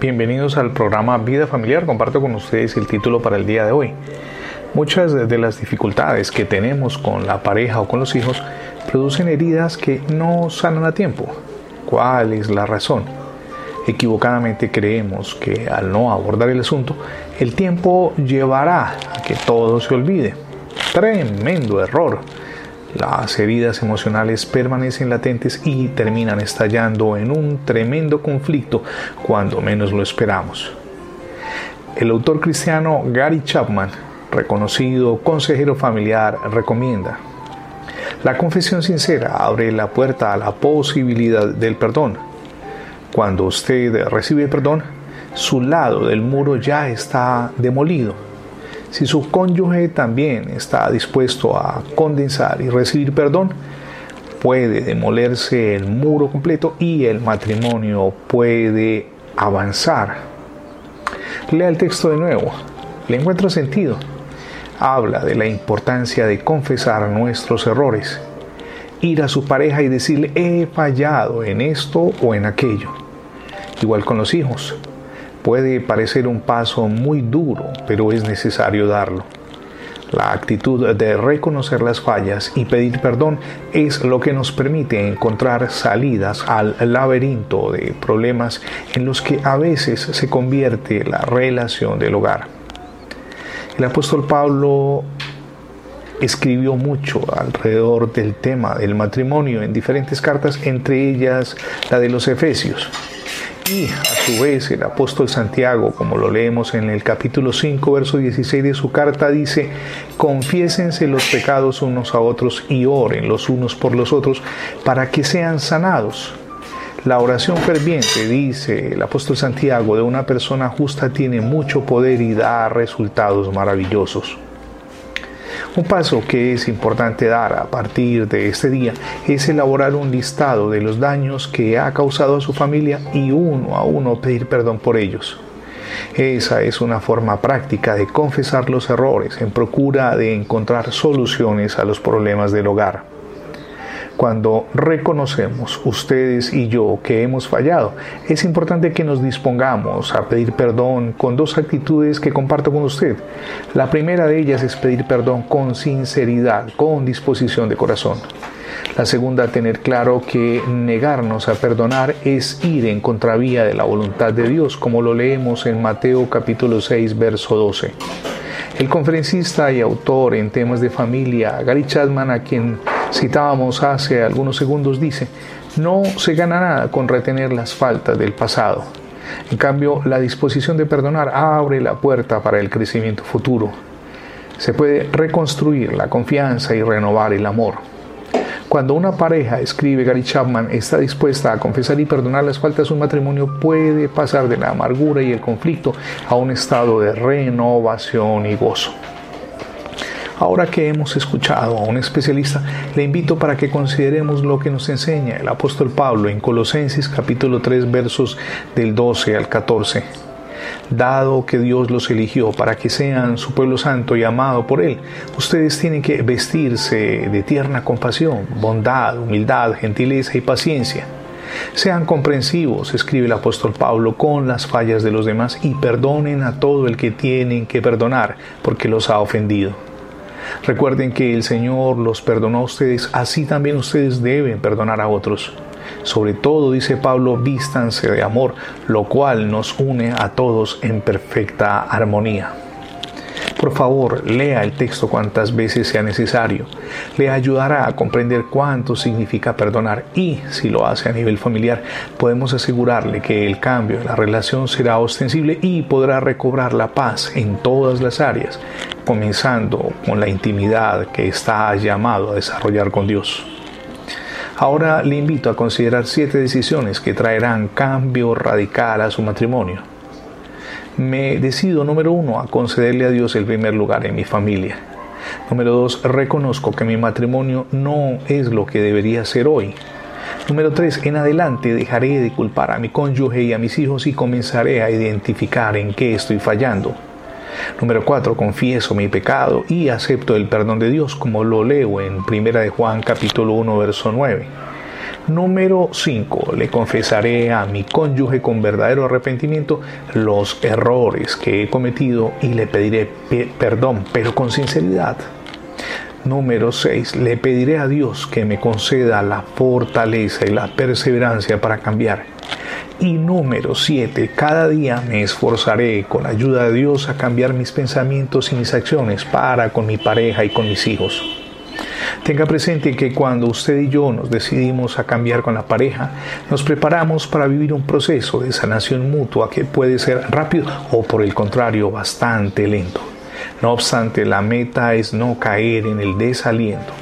Bienvenidos al programa Vida Familiar. Comparto con ustedes el título para el día de hoy. Muchas de las dificultades que tenemos con la pareja o con los hijos producen heridas que no sanan a tiempo. ¿Cuál es la razón? Equivocadamente creemos que al no abordar el asunto, el tiempo llevará a que todo se olvide. Tremendo error. Las heridas emocionales permanecen latentes y terminan estallando en un tremendo conflicto cuando menos lo esperamos. El autor cristiano Gary Chapman, reconocido consejero familiar, recomienda, la confesión sincera abre la puerta a la posibilidad del perdón. Cuando usted recibe perdón, su lado del muro ya está demolido si su cónyuge también está dispuesto a condensar y recibir perdón, puede demolerse el muro completo y el matrimonio puede avanzar. Lea el texto de nuevo, le encuentro sentido. Habla de la importancia de confesar nuestros errores, ir a su pareja y decirle he fallado en esto o en aquello. Igual con los hijos, Puede parecer un paso muy duro, pero es necesario darlo. La actitud de reconocer las fallas y pedir perdón es lo que nos permite encontrar salidas al laberinto de problemas en los que a veces se convierte la relación del hogar. El apóstol Pablo escribió mucho alrededor del tema del matrimonio en diferentes cartas, entre ellas la de los Efesios. Y a su vez el apóstol Santiago, como lo leemos en el capítulo 5, verso 16 de su carta, dice, confiésense los pecados unos a otros y oren los unos por los otros para que sean sanados. La oración ferviente, dice el apóstol Santiago, de una persona justa tiene mucho poder y da resultados maravillosos. Un paso que es importante dar a partir de este día es elaborar un listado de los daños que ha causado a su familia y uno a uno pedir perdón por ellos. Esa es una forma práctica de confesar los errores en procura de encontrar soluciones a los problemas del hogar cuando reconocemos ustedes y yo que hemos fallado, es importante que nos dispongamos a pedir perdón con dos actitudes que comparto con usted. La primera de ellas es pedir perdón con sinceridad, con disposición de corazón. La segunda, tener claro que negarnos a perdonar es ir en contravía de la voluntad de Dios, como lo leemos en Mateo capítulo 6, verso 12. El conferencista y autor en temas de familia, Gary Chapman, a quien citábamos hace algunos segundos, dice, no se gana nada con retener las faltas del pasado. En cambio, la disposición de perdonar abre la puerta para el crecimiento futuro. Se puede reconstruir la confianza y renovar el amor. Cuando una pareja, escribe Gary Chapman, está dispuesta a confesar y perdonar las faltas, un matrimonio puede pasar de la amargura y el conflicto a un estado de renovación y gozo. Ahora que hemos escuchado a un especialista, le invito para que consideremos lo que nos enseña el apóstol Pablo en Colosenses capítulo 3 versos del 12 al 14. Dado que Dios los eligió para que sean su pueblo santo y amado por Él, ustedes tienen que vestirse de tierna compasión, bondad, humildad, gentileza y paciencia. Sean comprensivos, escribe el apóstol Pablo, con las fallas de los demás y perdonen a todo el que tienen que perdonar porque los ha ofendido. Recuerden que el Señor los perdonó a ustedes, así también ustedes deben perdonar a otros. Sobre todo, dice Pablo, vístanse de amor, lo cual nos une a todos en perfecta armonía. Por favor, lea el texto cuantas veces sea necesario. Le ayudará a comprender cuánto significa perdonar y, si lo hace a nivel familiar, podemos asegurarle que el cambio de la relación será ostensible y podrá recobrar la paz en todas las áreas, comenzando con la intimidad que está llamado a desarrollar con Dios. Ahora le invito a considerar siete decisiones que traerán cambio radical a su matrimonio. Me decido, número uno, a concederle a Dios el primer lugar en mi familia. Número dos, reconozco que mi matrimonio no es lo que debería ser hoy. Número tres, en adelante dejaré de culpar a mi cónyuge y a mis hijos y comenzaré a identificar en qué estoy fallando. Número 4. Confieso mi pecado y acepto el perdón de Dios, como lo leo en 1 de Juan capítulo 1, verso 9. Número 5. Le confesaré a mi cónyuge con verdadero arrepentimiento los errores que he cometido y le pediré perdón, pero con sinceridad. Número 6. Le pediré a Dios que me conceda la fortaleza y la perseverancia para cambiar. Y número 7. Cada día me esforzaré con la ayuda de Dios a cambiar mis pensamientos y mis acciones para con mi pareja y con mis hijos. Tenga presente que cuando usted y yo nos decidimos a cambiar con la pareja, nos preparamos para vivir un proceso de sanación mutua que puede ser rápido o por el contrario bastante lento. No obstante, la meta es no caer en el desaliento.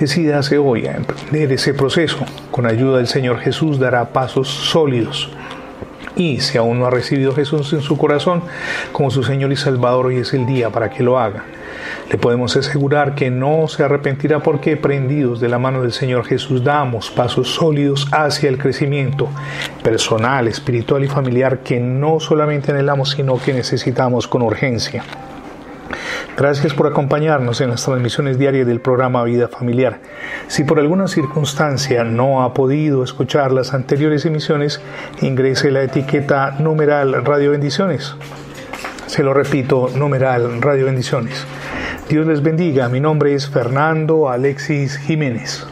Decídase hoy a emprender ese proceso. Con ayuda del Señor Jesús dará pasos sólidos. Y si aún no ha recibido a Jesús en su corazón como su Señor y Salvador, hoy es el día para que lo haga. Le podemos asegurar que no se arrepentirá porque prendidos de la mano del Señor Jesús damos pasos sólidos hacia el crecimiento personal, espiritual y familiar que no solamente anhelamos, sino que necesitamos con urgencia. Gracias por acompañarnos en las transmisiones diarias del programa Vida Familiar. Si por alguna circunstancia no ha podido escuchar las anteriores emisiones, ingrese la etiqueta numeral Radio Bendiciones. Se lo repito, numeral Radio Bendiciones. Dios les bendiga. Mi nombre es Fernando Alexis Jiménez.